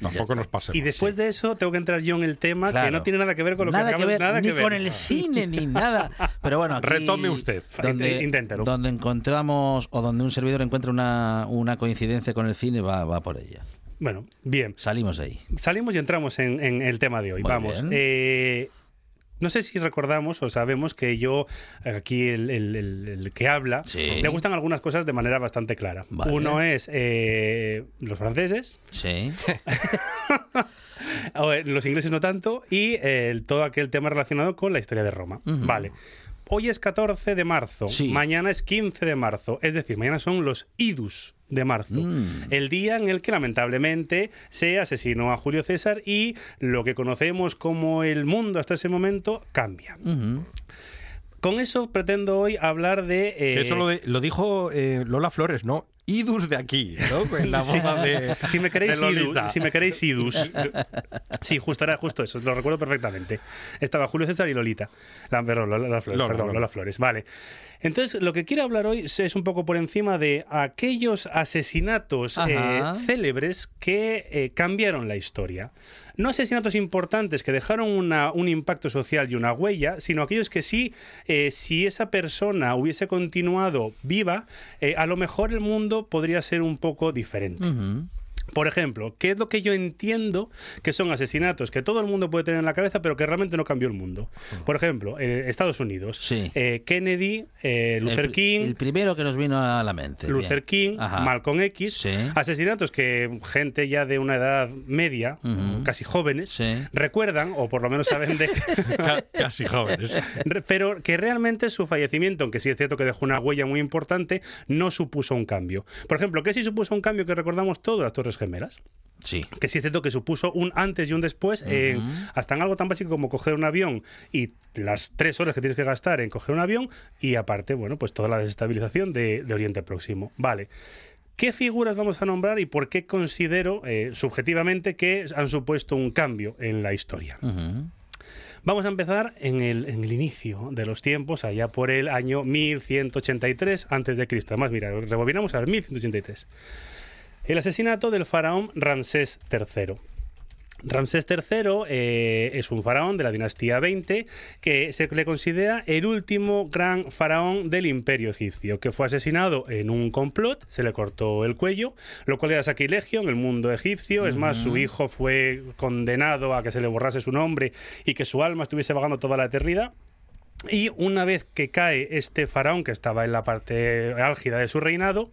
Tampoco nos pasemos. Y después de eso tengo que entrar yo en el tema Claro. que no tiene nada que ver con lo nada que que acabas- ver, nada ni que ver. con el cine ni nada. Pero bueno, aquí Retome usted. Donde, Inténtalo. donde encontramos o donde un servidor encuentra una, una coincidencia con el cine va, va por ella. Bueno, bien. Salimos de ahí. Salimos y entramos en, en el tema de hoy. Muy Vamos. bien. eh, no sé si recordamos o sabemos que yo, aquí el, el- el- el que habla, Sí. le gustan algunas cosas de manera bastante clara. Vale. Uno es eh, los franceses, Sí. o, eh, los ingleses no tanto, y eh, todo aquel tema relacionado con la historia de Roma. Vale. Hoy es 14 de marzo, Sí. mañana es 15 de marzo, es decir, mañana son los idus de marzo, Mm. el día en el que lamentablemente se asesinó a Julio César y lo que conocemos como el mundo hasta ese momento cambia. Con eso pretendo hoy hablar de... eh, Que eso lo, de- lo dijo eh, Lola Flores, ¿no? Idus de aquí, ¿no? En la Sí. boda de, si me queréis de idus, si me queréis idus. Sí, justo era justo eso, lo recuerdo perfectamente. Estaba Julio César y Lolita. La, perdón, Lola, Flores, Lola, perdón, Lola. Lola Flores, vale. Entonces, lo que quiero hablar hoy es un poco por encima de aquellos asesinatos eh, célebres que eh, cambiaron la historia. No asesinatos importantes que dejaron una- un impacto social y una huella, sino aquellos que sí, eh, si esa persona hubiese continuado viva, eh, a lo mejor el mundo podría ser un poco diferente. Por ejemplo, ¿qué es lo que yo entiendo que son asesinatos que todo el mundo puede tener en la cabeza, pero que realmente no cambió el mundo? Por ejemplo, en Estados Unidos, Sí. eh, Kennedy, eh, Luther el, King, El primero que nos vino a la mente. Luther bien. King, Ajá. Malcolm X, Sí. asesinatos que gente ya de una edad media, casi jóvenes, Sí. recuerdan, o por lo menos saben de... Ca- Casi jóvenes. Pero que realmente su fallecimiento, aunque sí es cierto que dejó una huella muy importante, no supuso un cambio. Por ejemplo, ¿qué sí supuso un cambio que recordamos todos las Torres Gemelas? Sí. que sí es cierto que supuso un antes y un después, en- hasta en algo tan básico como coger un avión y las tres horas que tienes que gastar en coger un avión y aparte, bueno, pues toda la desestabilización de, de Oriente Próximo. Vale. ¿Qué figuras vamos a nombrar y por qué considero eh, subjetivamente que han supuesto un cambio en la historia? Vamos a empezar en el, en el inicio de los tiempos, allá por el año 1183 antes de Cristo. Además, mira, rebobinamos al 1183. El asesinato del faraón Ramsés III. Ramsés III eh, es un faraón de la dinastía 20 que se le considera el último gran faraón del imperio egipcio, que fue asesinado en un complot, se le cortó el cuello, lo cual era sacrilegio en el mundo egipcio. Es más, su hijo fue condenado a que se le borrase su nombre y que su alma estuviese vagando toda la eternidad. Y una vez que cae este faraón, que estaba en la parte álgida de su reinado,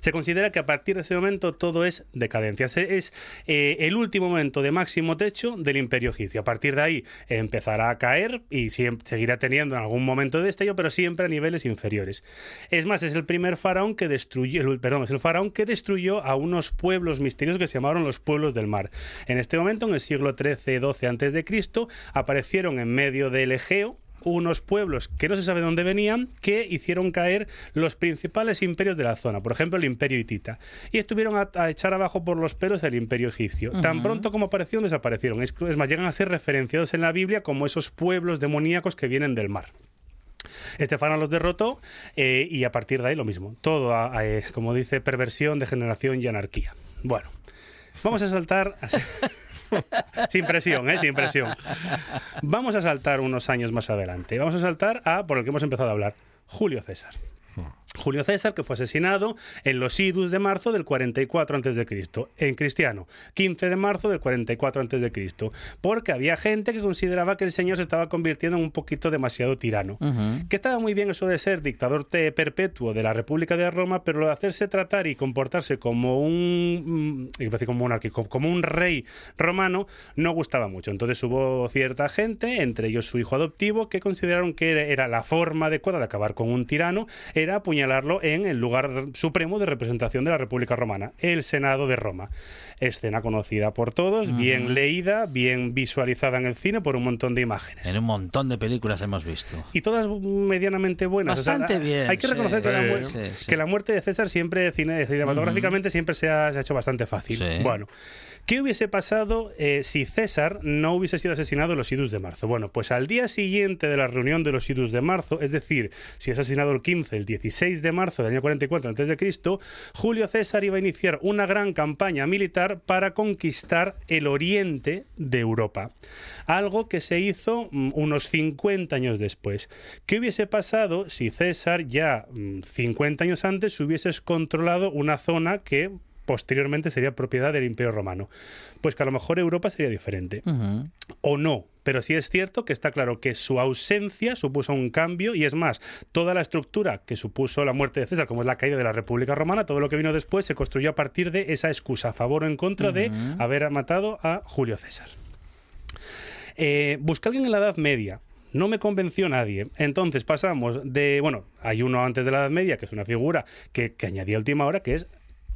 se considera que a partir de ese momento todo es decadencia. Es eh, el último momento de máximo techo del imperio egipcio. A partir de ahí empezará a caer y seguirá teniendo en algún momento de destello, pero siempre a niveles inferiores. Es más, es el primer faraón que destruyó, perdón, es el faraón que destruyó a unos pueblos misteriosos que se llamaron los pueblos del mar. En este momento, en el siglo XIII-XII antes de Cristo, aparecieron en medio del Egeo unos pueblos que no se sabe de dónde venían que hicieron caer los principales imperios de la zona, por ejemplo el imperio hitita, y estuvieron a, a echar abajo por los pelos el imperio egipcio. Tan pronto como aparecieron, desaparecieron. Es, es más, llegan a ser referenciados en la Biblia como esos pueblos demoníacos que vienen del mar. Este faraón los derrotó eh, y a partir de ahí lo mismo. Todo, a- a, eh, como dice, perversión, degeneración y anarquía. Bueno, vamos a saltar... Sin presión, ¿eh? Sin presión. Vamos a saltar unos años más adelante. Vamos a saltar a, por el que hemos empezado a hablar, Julio César. Julio César, que fue asesinado en los idus de marzo del 44 a.C., en cristiano, 15 de marzo del 44 a.C., porque había gente que consideraba que el señor se estaba convirtiendo en un poquito demasiado tirano. Que estaba muy bien eso de ser dictador te- perpetuo de la República de Roma, pero lo de hacerse tratar y comportarse como un, mm, como monárquico, como un rey romano, no gustaba mucho. Entonces hubo cierta gente, entre ellos su hijo adoptivo, que consideraron que era- era la forma adecuada de acabar con un tirano, era apuñalarlo en el lugar supremo de representación de la República Romana, el Senado de Roma. Escena conocida por todos, bien leída, bien visualizada en el cine por un montón de imágenes. En un montón de películas hemos visto. Y todas medianamente buenas. O sea, Bastante bien, Hay que sí, reconocer que, la, mu- sí, sí. que la muerte de César siempre, cine- cinematográficamente, siempre se ha, se ha hecho bastante fácil. Bueno, ¿qué hubiese pasado eh, si César no hubiese sido asesinado en los idus de marzo? Bueno, pues al día siguiente de la reunión de los idus de marzo, es decir, si es asesinado el 15, el 16 de marzo del año 44 a.C., Julio César iba a iniciar una gran campaña militar para conquistar el oriente de Europa. Algo que se hizo mm, unos 50 años después. ¿Qué hubiese pasado si César ya mm, 50 años antes hubiese controlado una zona que posteriormente sería propiedad del Imperio Romano? Pues que a lo mejor Europa sería diferente o no. Pero sí es cierto que está claro que su ausencia supuso un cambio y es más, toda la estructura que supuso la muerte de César, como es la caída de la República Romana, todo lo que vino después se construyó a partir de esa excusa a favor o en contra de haber matado a Julio César. Eh, alguien en la Edad Media. No me convenció nadie. Entonces pasamos de. Bueno, hay uno antes de la Edad Media, que es una figura que, que añadí a última hora, que es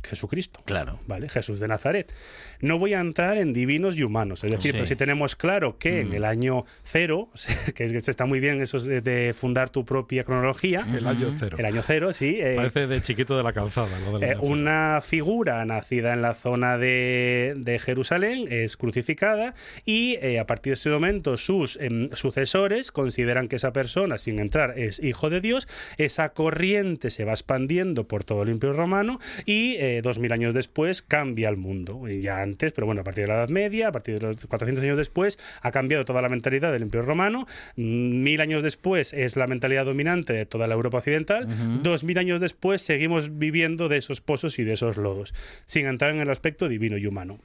Jesucristo. Claro. ¿Vale? Jesús de Nazaret. No voy a entrar en divinos y humanos. Es decir, Sí. pero si tenemos claro que en Mm. el año cero, que está muy bien eso de, fundar tu propia cronología. El año cero. El año cero, sí. eh, Parece de chiquito de la calzada. del eh, una figura nacida en la zona de, de Jerusalén es crucificada y eh, a partir de ese momento sus em, sucesores consideran que esa persona, sin entrar, es hijo de Dios. Esa corriente se va expandiendo por todo el Imperio Romano y eh, dos mil años después cambia el mundo. Y ya antes, pero bueno, a partir de la Edad Media, a partir de los 400 años después, ha cambiado toda la mentalidad del Imperio Romano. Mm, Mil años después es la mentalidad dominante de toda la Europa occidental. Dos mil años después seguimos viviendo de esos pozos y de esos lodos, sin entrar en el aspecto divino y humano.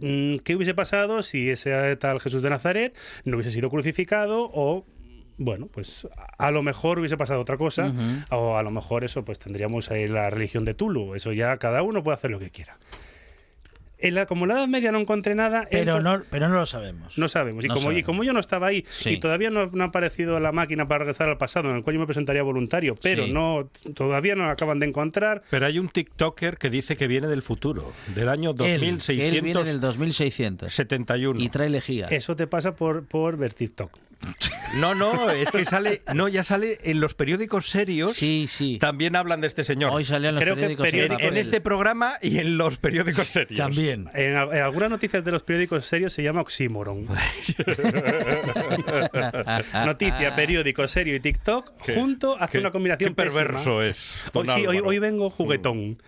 Mm, ¿Qué hubiese pasado si ese tal Jesús de Nazaret no hubiese sido crucificado o bueno, pues a lo mejor hubiese pasado otra cosa, o a lo mejor eso, pues tendríamos ahí la religión de Tulu. Eso ya cada uno puede hacer lo que quiera. En la, como en la Edad Media no encontré nada. Pero entro- no, pero no lo sabemos. no sabemos. Y, No como, y como yo no estaba ahí Sí. y todavía no, no ha aparecido la máquina para regresar al pasado, en el cual yo me presentaría voluntario, pero Sí. no todavía no lo acaban de encontrar. Pero hay un TikToker que dice que viene del futuro, del año Él, que él viene del 2671. 2600 y trae lejía. Eso te pasa por, por ver TikTok. No, no, es que sale, no, ya sale en los periódicos serios. Sí, sí. También hablan de este señor. Hoy salían los Creo que periódicos periódico- en este programa y en los periódicos serios. También. En, al- en algunas noticias de los periódicos serios se llama oxímoron. Noticia, periódico serio y TikTok Qué- junto hace qué- una combinación qué pésima. perverso es, Hoy, sí, hoy, vengo juguetón.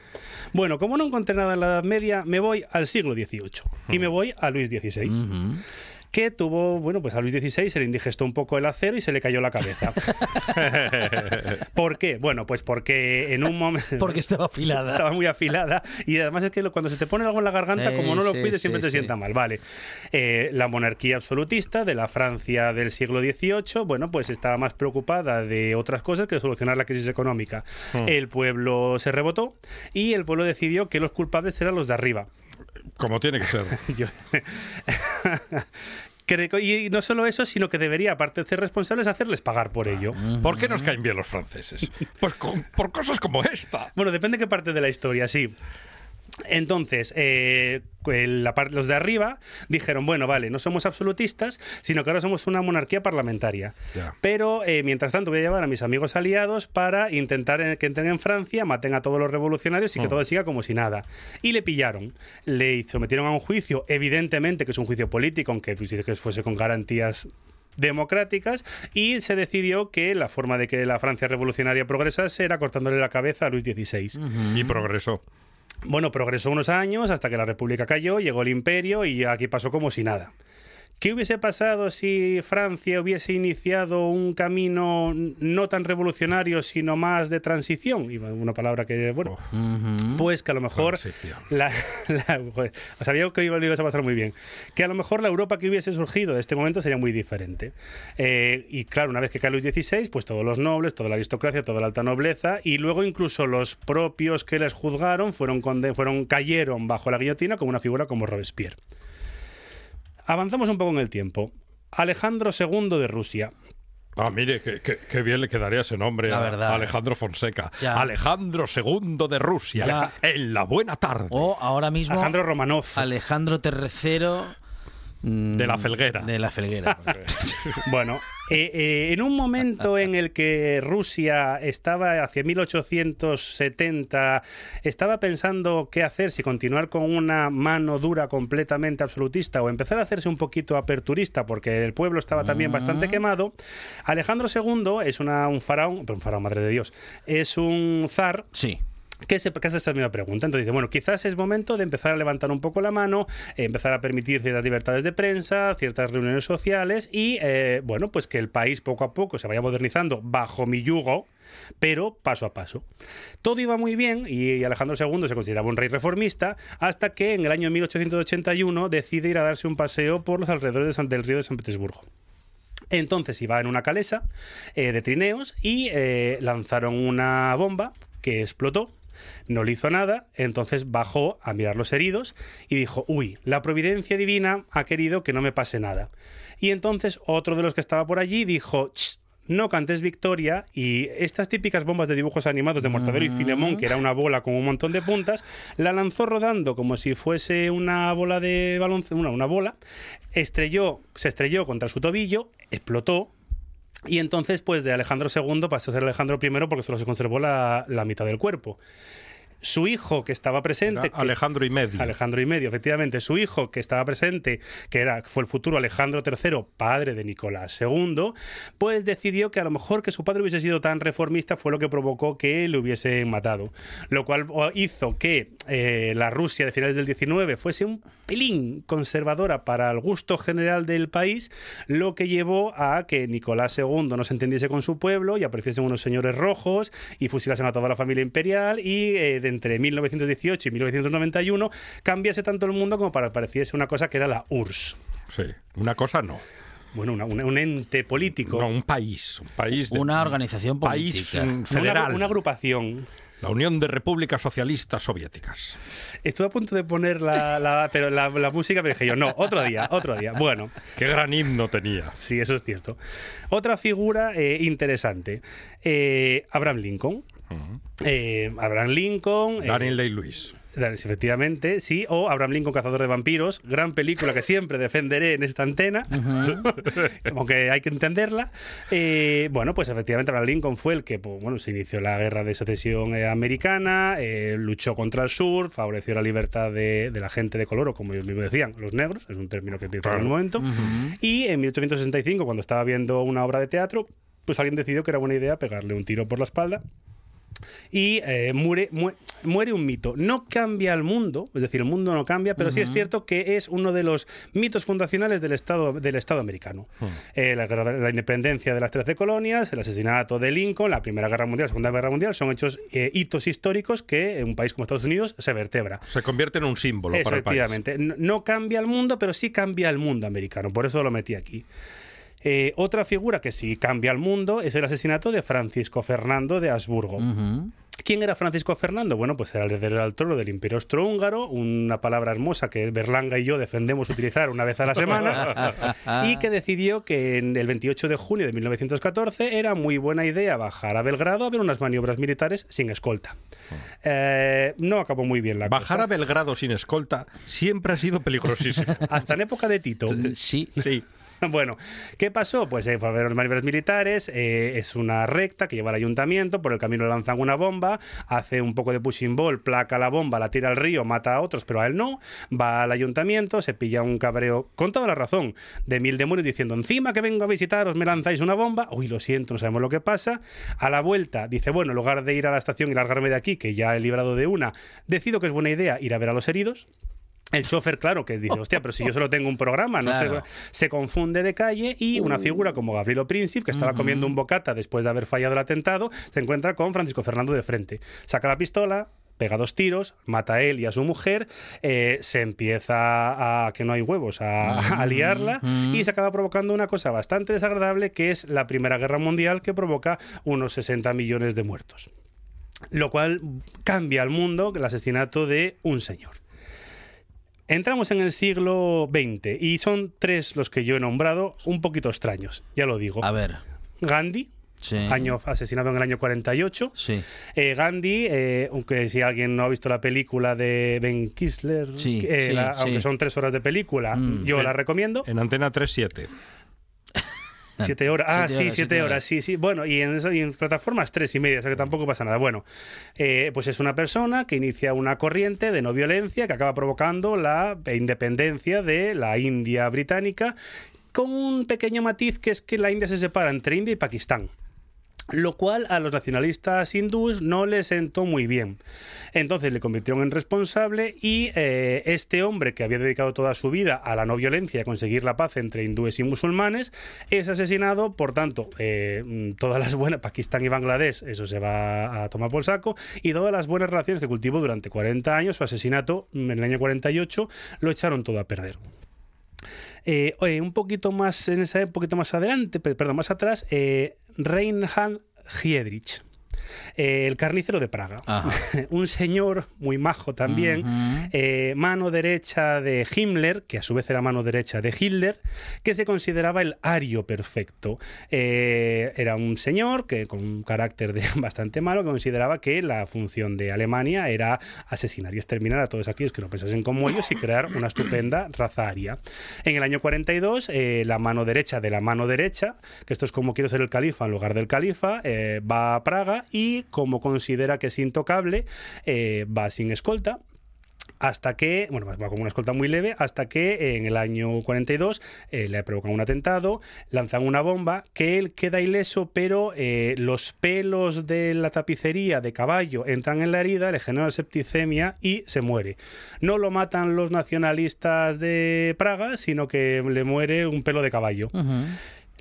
Bueno, como no encontré nada en la Edad Media, me voy al siglo XVIII y me voy a Luis XVI. Ujú. Que tuvo, bueno, pues a Luis XVI se le indigestó un poco el acero y se le cayó la cabeza. ¿Por qué? Bueno, pues porque en un momento... Porque estaba afilada. Estaba muy afilada y además es que cuando se te pone algo en la garganta, como no lo sí, cuides, sí, siempre te sienta mal. Vale. Eh, la monarquía absolutista de la Francia del siglo XVIII, bueno, pues estaba más preocupada de otras cosas que de solucionar la crisis económica. Hmm. El pueblo se rebotó y el pueblo decidió que los culpables eran los de arriba. Como tiene que ser. Yo- y no solo eso, sino que debería, aparte de ser responsables, hacerles pagar por ello. ¿Por qué nos caen bien los franceses? Pues con- por cosas como esta. Bueno, depende qué parte de la historia, sí. Entonces, eh, el- la par- los de arriba dijeron, bueno, vale, no somos absolutistas, sino que ahora somos una monarquía parlamentaria. Pero, eh, mientras tanto, voy a llevar a mis amigos aliados para intentar eh, que entren en Francia, maten a todos los revolucionarios y que Mm. todo siga como si nada. Y le pillaron. Le sometieron a un juicio, evidentemente que es un juicio político, aunque que fuese con garantías democráticas y se decidió que la forma de que la Francia revolucionaria progresase era cortándole la cabeza a Luis XVI. Y progresó. Bueno, progresó unos años hasta que la República cayó, llegó el imperio y aquí pasó como si nada. ¿Qué hubiese pasado si Francia hubiese iniciado un camino no tan revolucionario, sino más de transición? Y una palabra que, bueno, Ujú. pues que a lo mejor la, sabía que iba, a pasar muy bien. Que a lo mejor la Europa que hubiese surgido de este momento sería muy diferente. Eh, y claro, una vez que cae Luis XVI, pues todos los nobles, toda la aristocracia, toda la alta nobleza, y luego incluso los propios que les juzgaron fueron, fueron cayeron bajo la guillotina como una figura como Robespierre. Avanzamos un poco en el tiempo. Alejandro II de Rusia. Ah, mire, qué, qué- qué bien le quedaría ese nombre La a verdad. Alejandro Fonseca. Ya. Alejandro II de Rusia. Ya. En la buena tarde. O ahora mismo Alejandro Romanov. Alejandro III De la Felguera. De la Felguera. Bueno, eh, eh, en un momento en el que Rusia estaba hacia 1870, estaba pensando qué hacer, si continuar con una mano dura completamente absolutista o empezar a hacerse un poquito aperturista porque el pueblo estaba también bastante quemado, Alejandro II es una, un faraón, pero un faraón, madre de Dios, es un zar sí. Que se hace esta misma pregunta. Entonces dice, bueno, quizás es momento de empezar a levantar un poco la mano, eh, empezar a permitir ciertas libertades de prensa, ciertas reuniones sociales y, eh, bueno, pues que el país poco a poco se vaya modernizando bajo mi yugo, pero paso a paso. Todo iba muy bien y Alejandro II se consideraba un rey reformista hasta que en el año 1881 decide ir a darse un paseo por los alrededores de San- del río de San Petersburgo. Entonces iba en una calesa eh, de trineos y lanzaron una bomba que explotó. No le hizo nada, entonces bajó a mirar los heridos y dijo, uy, la providencia divina ha querido que no me pase nada. Y entonces otro de los que estaba por allí dijo, "Ch, no cantes victoria y estas típicas bombas de dibujos animados de Mortadelo y Filemón, que era una bola con un montón de puntas, la lanzó rodando como si fuese una bola de baloncesto, una, una bola, estrelló, se estrelló contra su tobillo, explotó, y entonces, pues de Alejandro II pasó a ser Alejandro I porque solo se conservó la, la mitad del cuerpo. Su hijo que estaba presente. Era Alejandro y medio. Alejandro y medio, efectivamente. Su hijo que estaba presente, que era, fue el futuro Alejandro III, padre de Nicolás II, pues decidió que a lo mejor que su padre hubiese sido tan reformista fue lo que provocó que le hubiesen matado. Lo cual hizo que eh, la Rusia de finales del 19 fuese un pelín conservadora para el gusto general del país, lo que llevó a que Nicolás II no se entendiese con su pueblo y apareciesen unos señores rojos y fusilasen a toda la familia imperial y eh, de entre 1918 y 1991 cambiase tanto el mundo como para que pareciese una cosa que era la URSS. Sí, una cosa no. Bueno, una, una, un ente político. No, un país. Un país de, una organización política. País federal. Una, una agrupación. La Unión de Repúblicas Socialistas Soviéticas. Estuve a punto de poner la, la pero la, la, música, pero dije yo, no, otro día, otro día. Bueno. Qué gran himno tenía. Sí, eso es cierto. Otra figura eh, interesante, eh, Abraham Lincoln. Uh -huh. eh, Abraham Lincoln. Daniel Day-Lewis. Efectivamente, sí. O Abraham Lincoln, Cazador de Vampiros. Gran película que siempre defenderé en esta antena, uh -huh. aunque hay que entenderla. Eh, bueno, pues efectivamente Abraham Lincoln fue el que pues, bueno, se inició la guerra de secesión eh, americana, eh, luchó contra el sur, favoreció la libertad de, de, la gente de color, o como ellos mismos decían, los negros, es un término que utilizan en el momento. Uh -huh. Y en 1865, cuando estaba viendo una obra de teatro, pues alguien decidió que era buena idea pegarle un tiro por la espalda y eh, muere, muere, muere, un mito. No cambia el mundo, es decir, el mundo no cambia, pero uh -huh. sí es cierto que es uno de los mitos fundacionales del Estado, del Estado americano. Uh -huh. eh, la, la, independencia de las 13 colonias, el asesinato de Lincoln, la Primera Guerra Mundial, la Segunda Guerra Mundial, son hechos eh, hitos históricos que en un país como Estados Unidos se vertebra. Se convierte en un símbolo para el país. Efectivamente. No cambia el mundo, pero sí cambia el mundo americano. Por eso lo metí aquí. Eh, otra figura que sí cambia el mundo es el asesinato de Francisco Fernando de Habsburgo. Uh -huh. ¿Quién era Francisco Fernando? Bueno, pues era el heredero al trono del Imperio Austrohúngaro, una palabra hermosa que Berlanga y yo defendemos utilizar una vez a la semana, y que decidió que en el 28 de junio de 1914 era muy buena idea bajar a Belgrado a ver unas maniobras militares sin escolta. Eh, no acabó muy bien la bajar cosa. a Belgrado sin escolta siempre ha sido peligrosísimo. Hasta en época de Tito. Sí, sí. Bueno, ¿qué pasó? Pues eh, fue a ver los militares, eh, es una recta que lleva al ayuntamiento, por el camino lanzan una bomba, hace un poco de pushing ball, placa la bomba, la tira al río, mata a otros, pero a él no, va al ayuntamiento, se pilla un cabreo, con toda la razón, de mil demonios diciendo, encima que vengo a visitaros me lanzáis una bomba, uy, lo siento, no sabemos lo que pasa, a la vuelta dice, bueno, en lugar de ir a la estación y largarme de aquí, que ya he librado de una, decido que es buena idea ir a ver a los heridos, el chofer, claro, que dice, hostia, pero si yo solo tengo un programa, no claro. se, se, confunde de calle y una figura como Gabrielo Príncipe, que estaba uh -huh. comiendo un bocata después de haber fallado el atentado, se encuentra con Francisco Fernando de frente. Saca la pistola, pega dos tiros, mata a él y a su mujer, eh, se empieza a que no hay huevos, a, a liarla y se acaba provocando una cosa bastante desagradable que es la Primera Guerra Mundial que provoca unos 60 millones de muertos. Lo cual cambia al mundo el asesinato de un señor. Entramos en el siglo XX y son tres los que yo he nombrado un poquito extraños, ya lo digo. A ver. Gandhi, Sí. año asesinado en el año 48. Sí. Eh, Gandhi, eh, aunque si alguien no ha visto la película de Ben Kisler, sí, eh, sí, la, aunque son tres horas de película, mm. yo en, la recomiendo. En Antena 37. Siete horas. Ah, siete sí, horas, siete, horas. horas. sí, sí. Bueno, y en, y en, plataformas tres y media, o sea que tampoco pasa nada. Bueno, eh, pues es una persona que inicia una corriente de no violencia que acaba provocando la independencia de la India británica, con un pequeño matiz que es que la India se separa entre India y Pakistán lo cual a los nacionalistas hindúes no les sentó muy bien. Entonces le convirtieron en responsable y eh, este hombre que había dedicado toda su vida a la no violencia a conseguir la paz entre hindúes y musulmanes es asesinado, por tanto, eh, todas las buenas, Pakistán y Bangladesh, eso se va a tomar por saco, y todas las buenas relaciones que cultivó durante 40 años, su asesinato en el año 48 lo echaron todo a perder. Eh, un poquito más en esa un poquito más adelante, perdón, más atrás, Reinhard Giedrich. Eh, el carnicero de Praga. un señor muy majo también, eh, mano derecha de Himmler, que a su vez era mano derecha de Hitler, que se consideraba el ario perfecto. Eh, era un señor que con un carácter de bastante malo que consideraba que la función de Alemania era asesinar y exterminar a todos aquellos que no pensasen como ellos y crear una estupenda raza aria. En el año 42, la mano derecha de la mano derecha, que esto es como quiero ser el califa en lugar del califa, va a Praga y como considera que es intocable, eh, va sin escolta hasta que, bueno, va con una escolta muy leve, hasta que en el año 42 eh, le provocan un atentado, lanzan una bomba, que él queda ileso, pero eh, los pelos de la tapicería de caballo entran en la herida, le genera septicemia y se muere. No lo matan los nacionalistas de Praga, sino que le muere un pelo de caballo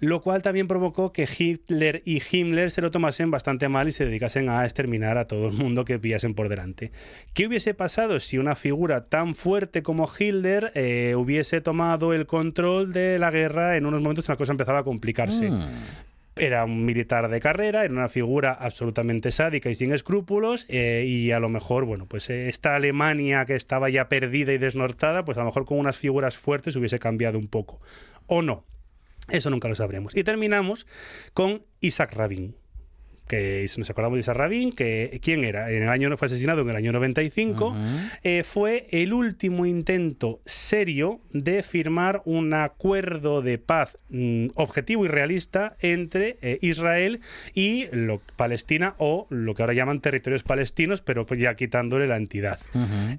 lo cual también provocó que Hitler y Himmler se lo tomasen bastante mal y se dedicasen a exterminar a todo el mundo que pillasen por delante. ¿Qué hubiese pasado si una figura tan fuerte como Hitler eh, hubiese tomado el control de la guerra en unos momentos en la cosa empezaba a complicarse? Mm. era un militar de carrera, era una figura absolutamente sádica y sin escrúpulos, eh, y a lo mejor, bueno, pues eh, esta Alemania que estaba ya perdida y desnortada, pues a lo mejor con unas figuras fuertes hubiese cambiado un poco. O no, eso nunca lo sabremos. Y terminamos con Isaac Rabin que nos acordamos de Isaac Rabin, que quién era, en el año fue asesinado en el año 95, eh, fue el último intento serio de firmar un acuerdo de paz mm, objetivo y realista entre eh, Israel y lo, Palestina o lo que ahora llaman territorios palestinos, pero pues ya quitándole la entidad.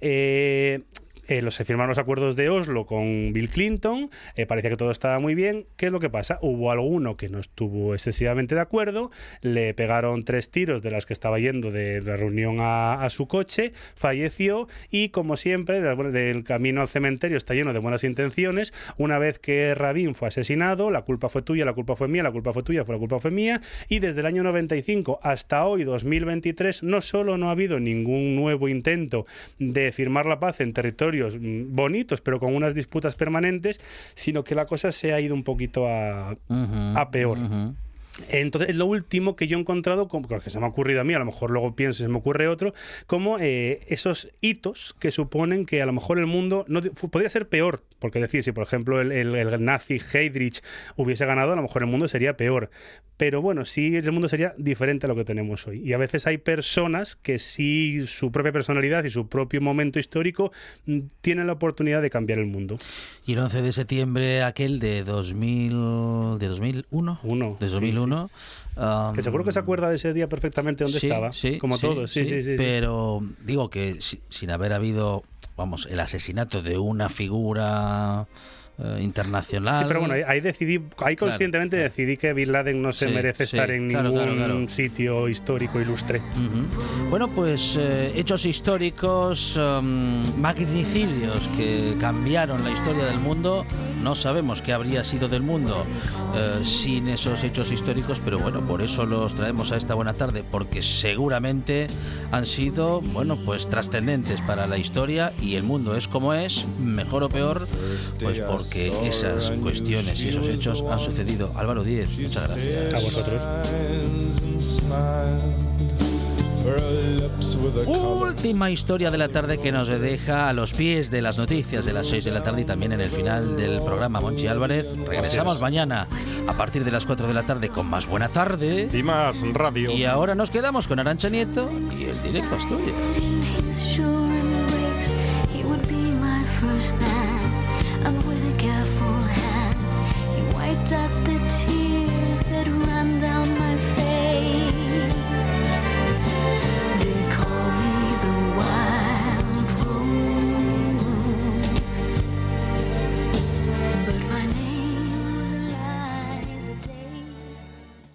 Eh, se firmaron los acuerdos de Oslo con Bill Clinton, eh, parecía que todo estaba muy bien. ¿Qué es lo que pasa? Hubo alguno que no estuvo excesivamente de acuerdo, le pegaron tres tiros de las que estaba yendo de la reunión a, su coche, falleció y, como siempre, del camino al cementerio está lleno de buenas intenciones. Una vez que Rabin fue asesinado, la culpa fue tuya, la culpa fue mía, la culpa fue tuya, fue la culpa fue mía, y desde el año 95 hasta hoy, 2023, no solo no ha habido ningún nuevo intento de firmar la paz en territorio Mm, bonitos, pero con unas disputas permanentes, sino que la cosa se ha ido un poquito a, peor. Entonces, lo último que yo he encontrado, como, que se me ha ocurrido a mí, a lo mejor luego pienso y se me ocurre otro, como eh, esos hitos que suponen que a lo mejor el mundo no podría ser peor. Porque decir, si por ejemplo el, el, nazi Heydrich hubiese ganado, a lo mejor el mundo sería peor. Pero bueno, sí el mundo sería diferente a lo que tenemos hoy. Y a veces hay personas que sí su propia personalidad y su propio momento histórico mm, tienen la oportunidad de cambiar el mundo. Y el 11 de septiembre aquel de 2000, de 2001, Uno, de 2001, que seguro que se acuerda de ese día perfectamente dónde estaba, sí, como todos, sí, sí, sí, Pero digo que sin haber habido, vamos, el asesinato de una figura eh, internacional. Sí, pero bueno, ahí, decidí, ahí conscientemente decidí que Bin Laden no se merece estar en ningún sitio histórico ilustre. Bueno, pues eh, hechos históricos, um, magnicidios que cambiaron la historia del mundo. No sabemos qué habría sido del mundo eh, sin esos hechos históricos, pero bueno, por eso los traemos a esta buena tarde, porque seguramente han sido, bueno, pues trascendentes para la historia y el mundo es como es, mejor o peor, pues por que esas cuestiones y esos hechos han sucedido. Álvaro Díez, muchas gracias. A vosotros. Última historia de la tarde que nos deja a los pies de las noticias de las 6 de la tarde y también en el final del programa Monchi Álvarez. Regresamos mañana a partir de las 4 de la tarde con más Buena Tarde. Y más radio. Y ahora nos quedamos con Arancha Nieto y el directo Asturias. at the tea.